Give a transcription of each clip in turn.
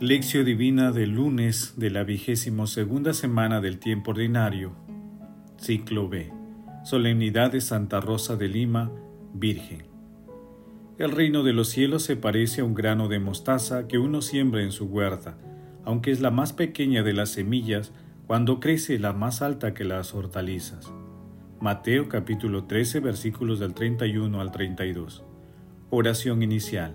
Lección Divina del lunes de la vigésimo segunda semana del tiempo ordinario, ciclo B. Solemnidad de Santa Rosa de Lima, Virgen. El reino de los cielos se parece a un grano de mostaza que uno siembra en su huerta, aunque es la más pequeña de las semillas, cuando crece la más alta que las hortalizas. Mateo capítulo 13 versículos del 31 al 32. Oración inicial.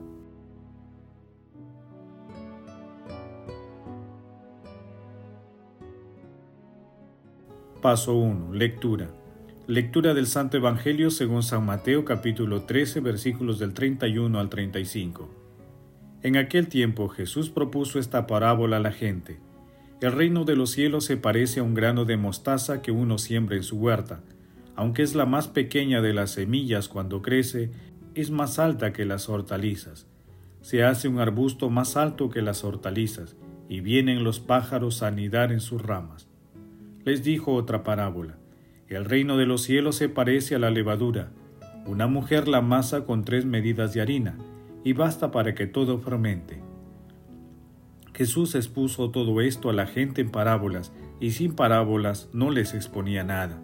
Paso 1. Lectura. Lectura del Santo Evangelio según San Mateo capítulo 13 versículos del 31 al 35. En aquel tiempo Jesús propuso esta parábola a la gente. El reino de los cielos se parece a un grano de mostaza que uno siembra en su huerta. Aunque es la más pequeña de las semillas cuando crece, es más alta que las hortalizas. Se hace un arbusto más alto que las hortalizas, y vienen los pájaros a anidar en sus ramas les dijo otra parábola. El reino de los cielos se parece a la levadura. Una mujer la masa con tres medidas de harina, y basta para que todo fermente. Jesús expuso todo esto a la gente en parábolas, y sin parábolas no les exponía nada.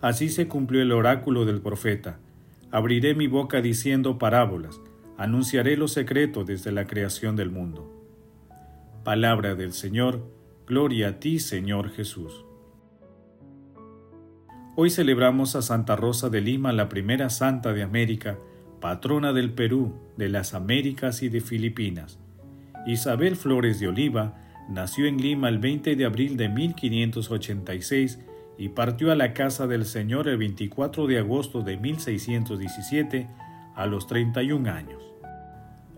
Así se cumplió el oráculo del profeta. Abriré mi boca diciendo parábolas, anunciaré lo secreto desde la creación del mundo. Palabra del Señor, gloria a ti, Señor Jesús. Hoy celebramos a Santa Rosa de Lima, la primera santa de América, patrona del Perú, de las Américas y de Filipinas. Isabel Flores de Oliva nació en Lima el 20 de abril de 1586 y partió a la casa del Señor el 24 de agosto de 1617 a los 31 años.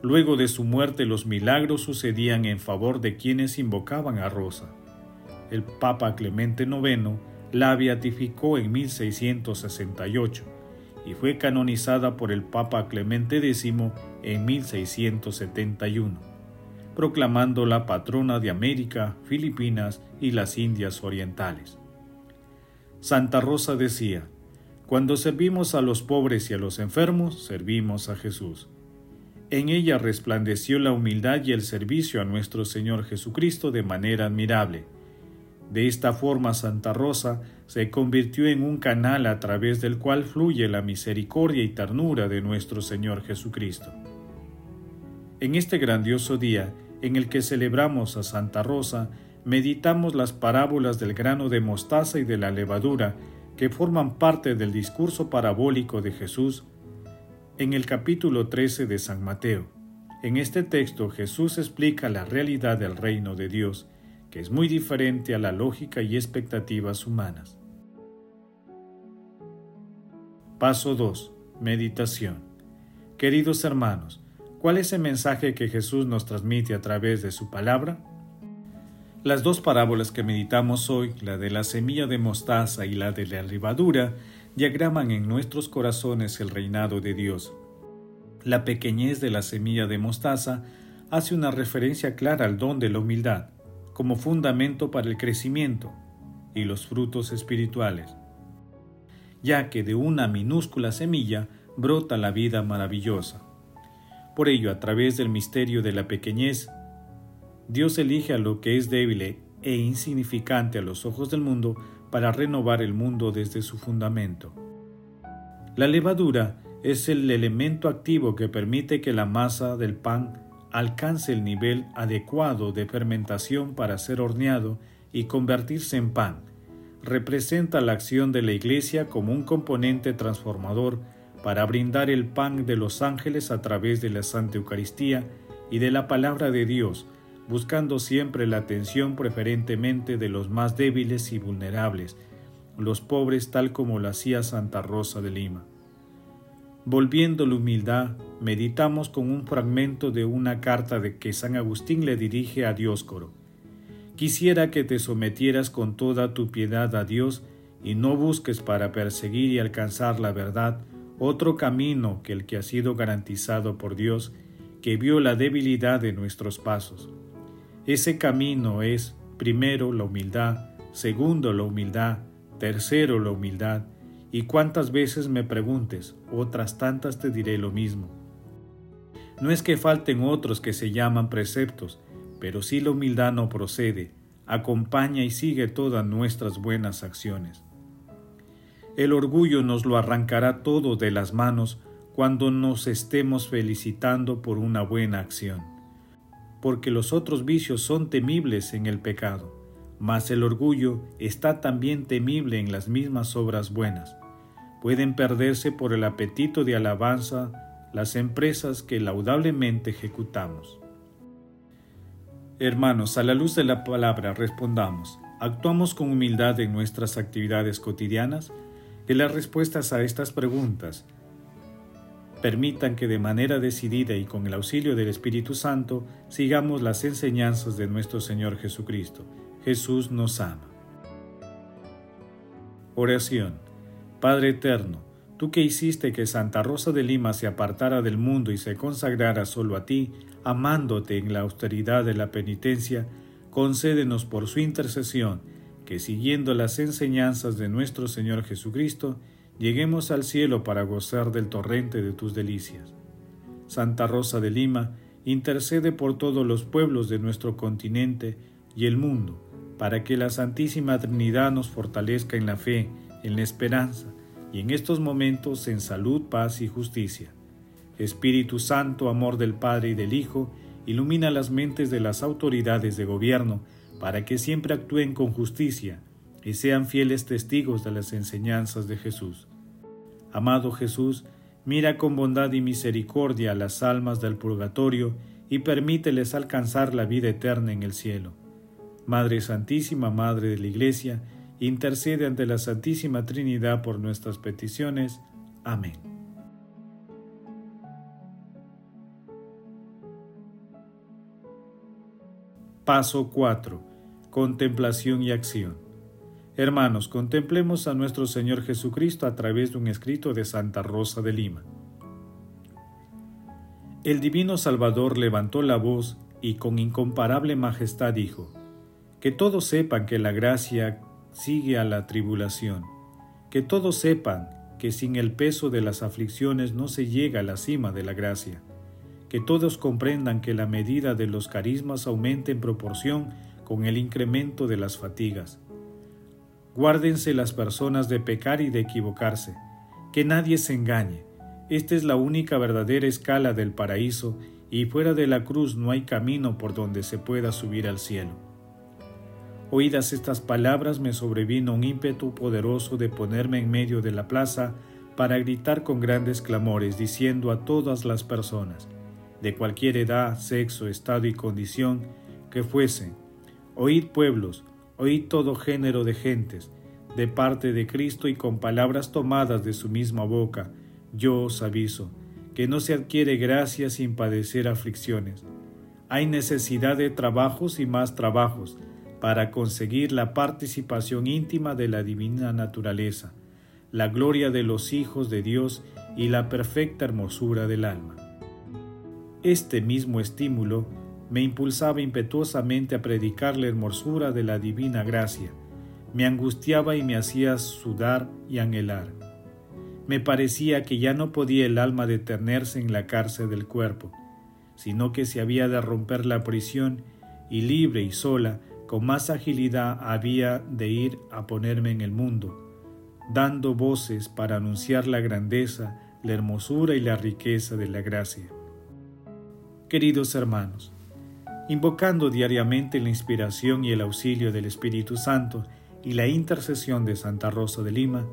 Luego de su muerte los milagros sucedían en favor de quienes invocaban a Rosa. El Papa Clemente IX la beatificó en 1668 y fue canonizada por el Papa Clemente X en 1671, proclamándola patrona de América, Filipinas y las Indias Orientales. Santa Rosa decía, Cuando servimos a los pobres y a los enfermos, servimos a Jesús. En ella resplandeció la humildad y el servicio a nuestro Señor Jesucristo de manera admirable de esta forma Santa Rosa se convirtió en un canal a través del cual fluye la misericordia y ternura de nuestro Señor Jesucristo. En este grandioso día en el que celebramos a Santa Rosa, meditamos las parábolas del grano de mostaza y de la levadura que forman parte del discurso parabólico de Jesús en el capítulo 13 de San Mateo. En este texto Jesús explica la realidad del reino de Dios es muy diferente a la lógica y expectativas humanas. Paso 2. Meditación. Queridos hermanos, ¿cuál es el mensaje que Jesús nos transmite a través de su palabra? Las dos parábolas que meditamos hoy, la de la semilla de mostaza y la de la levadura, diagraman en nuestros corazones el reinado de Dios. La pequeñez de la semilla de mostaza hace una referencia clara al don de la humildad como fundamento para el crecimiento y los frutos espirituales, ya que de una minúscula semilla brota la vida maravillosa. Por ello, a través del misterio de la pequeñez, Dios elige a lo que es débil e insignificante a los ojos del mundo para renovar el mundo desde su fundamento. La levadura es el elemento activo que permite que la masa del pan alcance el nivel adecuado de fermentación para ser horneado y convertirse en pan. Representa la acción de la Iglesia como un componente transformador para brindar el pan de los ángeles a través de la Santa Eucaristía y de la palabra de Dios, buscando siempre la atención preferentemente de los más débiles y vulnerables, los pobres tal como lo hacía Santa Rosa de Lima. Volviendo la humildad, meditamos con un fragmento de una carta de que San Agustín le dirige a Dioscoro. Quisiera que te sometieras con toda tu piedad a Dios y no busques para perseguir y alcanzar la verdad otro camino que el que ha sido garantizado por Dios, que vio la debilidad de nuestros pasos. Ese camino es, primero, la humildad, segundo, la humildad, tercero, la humildad, y cuántas veces me preguntes, otras tantas te diré lo mismo. No es que falten otros que se llaman preceptos, pero si la humildad no procede, acompaña y sigue todas nuestras buenas acciones. El orgullo nos lo arrancará todo de las manos cuando nos estemos felicitando por una buena acción. Porque los otros vicios son temibles en el pecado, mas el orgullo está también temible en las mismas obras buenas. Pueden perderse por el apetito de alabanza las empresas que laudablemente ejecutamos. Hermanos, a la luz de la palabra respondamos, ¿actuamos con humildad en nuestras actividades cotidianas? Que las respuestas a estas preguntas permitan que de manera decidida y con el auxilio del Espíritu Santo sigamos las enseñanzas de nuestro Señor Jesucristo. Jesús nos ama. Oración. Padre Eterno, tú que hiciste que Santa Rosa de Lima se apartara del mundo y se consagrara solo a ti, amándote en la austeridad de la penitencia, concédenos por su intercesión que siguiendo las enseñanzas de nuestro Señor Jesucristo, lleguemos al cielo para gozar del torrente de tus delicias. Santa Rosa de Lima, intercede por todos los pueblos de nuestro continente y el mundo, para que la Santísima Trinidad nos fortalezca en la fe, en la esperanza, y en estos momentos en salud, paz y justicia. Espíritu Santo, amor del Padre y del Hijo, ilumina las mentes de las autoridades de gobierno, para que siempre actúen con justicia y sean fieles testigos de las enseñanzas de Jesús. Amado Jesús, mira con bondad y misericordia a las almas del purgatorio y permíteles alcanzar la vida eterna en el cielo. Madre Santísima, Madre de la Iglesia, intercede ante la Santísima Trinidad por nuestras peticiones. Amén. Paso 4. Contemplación y acción. Hermanos, contemplemos a nuestro Señor Jesucristo a través de un escrito de Santa Rosa de Lima. El Divino Salvador levantó la voz y con incomparable majestad dijo, Que todos sepan que la gracia sigue a la tribulación, que todos sepan que sin el peso de las aflicciones no se llega a la cima de la gracia que todos comprendan que la medida de los carismas aumenta en proporción con el incremento de las fatigas. Guárdense las personas de pecar y de equivocarse, que nadie se engañe. Esta es la única verdadera escala del paraíso y fuera de la cruz no hay camino por donde se pueda subir al cielo. Oídas estas palabras me sobrevino un ímpetu poderoso de ponerme en medio de la plaza para gritar con grandes clamores, diciendo a todas las personas, de cualquier edad, sexo, estado y condición que fuesen. Oíd pueblos, oíd todo género de gentes, de parte de Cristo y con palabras tomadas de su misma boca, yo os aviso, que no se adquiere gracia sin padecer aflicciones. Hay necesidad de trabajos y más trabajos para conseguir la participación íntima de la divina naturaleza, la gloria de los hijos de Dios y la perfecta hermosura del alma. Este mismo estímulo me impulsaba impetuosamente a predicar la hermosura de la divina gracia, me angustiaba y me hacía sudar y anhelar. Me parecía que ya no podía el alma detenerse en la cárcel del cuerpo, sino que se había de romper la prisión y libre y sola, con más agilidad había de ir a ponerme en el mundo, dando voces para anunciar la grandeza, la hermosura y la riqueza de la gracia. Queridos hermanos, invocando diariamente la inspiración y el auxilio del Espíritu Santo y la intercesión de Santa Rosa de Lima,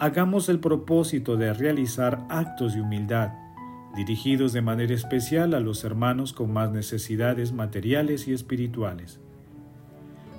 hagamos el propósito de realizar actos de humildad, dirigidos de manera especial a los hermanos con más necesidades materiales y espirituales.